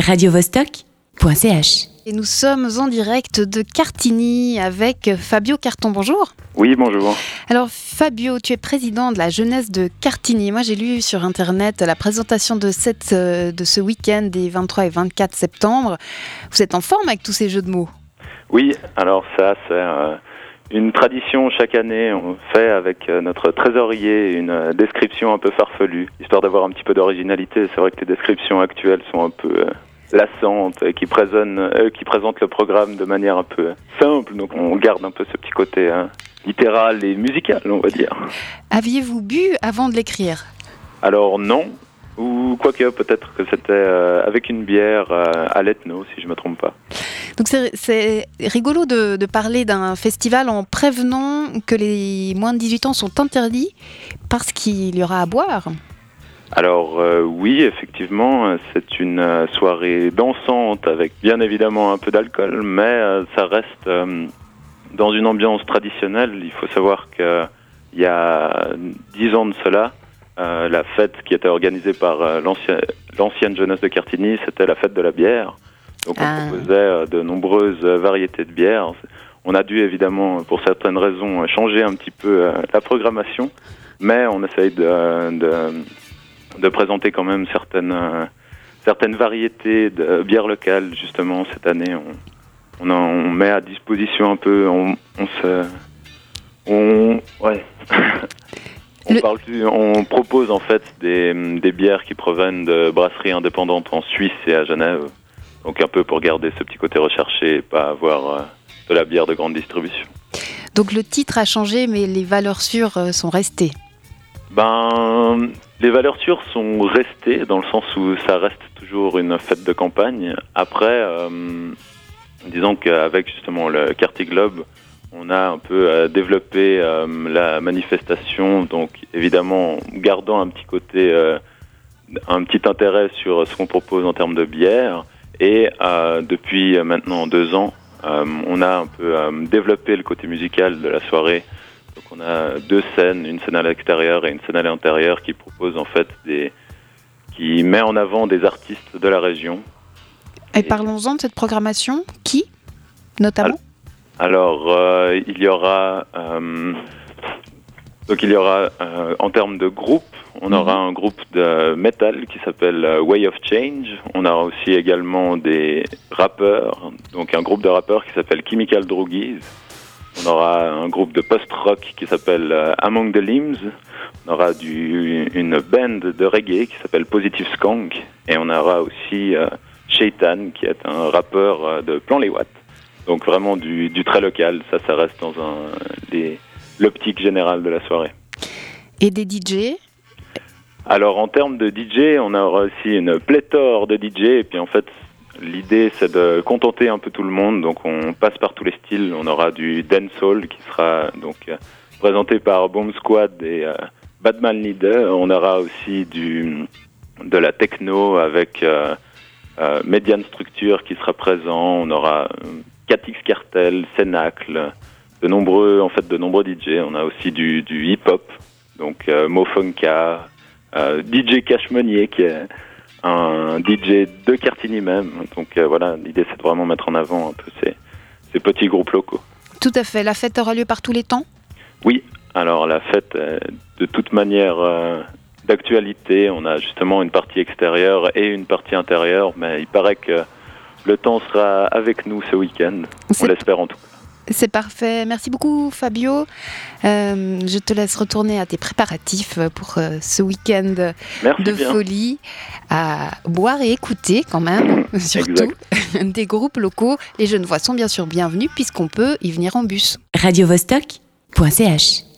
radiovostok.ch. Et nous sommes en direct de Cartigny avec Fabio Carton. Bonjour. Oui, bonjour. Alors Fabio, tu es président de la jeunesse de Cartigny. Moi j'ai lu sur internet la présentation de, cette, euh, de ce week-end des 23 et 24 septembre. Vous êtes en forme avec tous ces jeux de mots? Oui, alors ça c'est euh, une tradition chaque année. On fait avec euh, notre trésorier une euh, description un peu farfelue, histoire d'avoir un petit peu d'originalité. C'est vrai que les descriptions actuelles sont un peu euh, lassantes et qui, présentent le programme de manière un peu simple. Donc on garde un peu ce petit côté hein, littéral et musical, on va dire. Aviez-vous bu avant de l'écrire? Alors non, ou quoique peut-être que c'était avec une bière à l'ethno, si je me trompe pas. Donc c'est- rigolo de, parler d'un festival en prévenant que les moins de 18 ans sont interdits parce qu'il y aura à boire. Alors euh, oui, effectivement, euh, c'est une euh, soirée dansante avec bien évidemment un peu d'alcool, mais ça reste dans une ambiance traditionnelle. Il faut savoir que il y a dix ans de cela, la fête qui était organisée par l'ancien- l'ancienne jeunesse de Cartigny, c'était la fête de la bière. Donc on Ah. proposait euh, de nombreuses euh, variétés de bières. On a dû évidemment, pour certaines raisons, euh, changer un petit peu euh, la programmation, mais on essaye de, de de présenter quand même certaines euh, certaines variétés de bières locales. Justement cette année on on, en- on met à disposition un peu. On, on se on ouais. On, Le- parle plus- on propose en fait des, des bières qui proviennent de brasseries indépendantes en Suisse et à Genève donc un peu pour garder ce petit côté recherché et pas avoir euh, de la bière de grande distribution Donc le titre a changé mais les valeurs sûres euh, sont restées. Ben, les valeurs sûres sont restées dans le sens où ça reste toujours une fête de campagne. Après, euh, disons qu'avec justement le Quartier Globe, on a un peu développé euh, la manifestation, donc évidemment en gardant un petit côté, euh, un petit intérêt sur ce qu'on propose en termes de bière. Et euh, depuis maintenant deux ans, euh, on a un peu euh, développé le côté musical de la soirée. Donc on a deux scènes, une scène à l'extérieur et une scène à l'intérieur qui proposent en fait des, qui met en avant des artistes de la région. Et Et- parlons-en de cette programmation. Qui notamment? Alors, euh, il y aura, euh, donc il y aura, euh, en termes de groupe, on Mhm. aura un groupe de metal qui s'appelle euh, Way of Change. On aura aussi également des rappeurs, donc un groupe de rappeurs qui s'appelle Chemical Droogies. On aura un groupe de post-rock qui s'appelle euh, Among the Limbs. On aura du, une band de reggae qui s'appelle Positive Skunk. Et on aura aussi euh, Shaitan qui est un rappeur euh, de Plan Les Watts. Donc vraiment du, du très local, ça, ça reste dans un, les- l'optique générale de la soirée. Et des DJ Alors en termes de DJ, on aura aussi une pléthore de DJ et puis en fait l'idée c'est de contenter un peu tout le monde. Donc on passe par tous les styles. On aura du dancehall qui sera donc euh, présenté par Bomb Squad et euh, Badman Leader. On aura aussi du de la techno avec euh, euh, Median Structure qui sera présent. On aura euh, 4X Cartel, Cenacle, de nombreux en fait de nombreux DJ. On a aussi du, du hip hop donc euh, Mofonka. Euh, DJ Cash qui est un DJ de Cartigny même. Donc euh, voilà, l'idée c'est de vraiment mettre en avant un peu ces, ces petits groupes locaux. Tout à fait. La fête aura lieu par tous les temps? Oui, alors la fête est de toute manière euh, d'actualité. On a justement une partie extérieure et une partie intérieure, mais il paraît que le temps sera avec nous ce week-end. On l'espère en tout cas. C'est parfait. Merci beaucoup, Fabio. Euh, je te laisse retourner à tes préparatifs pour euh, ce week-end de bien. folie à boire et écouter quand même, surtout des groupes locaux. Les jeunes voix sont bien sûr bienvenus puisqu'on peut y venir en bus. radiovostok.ch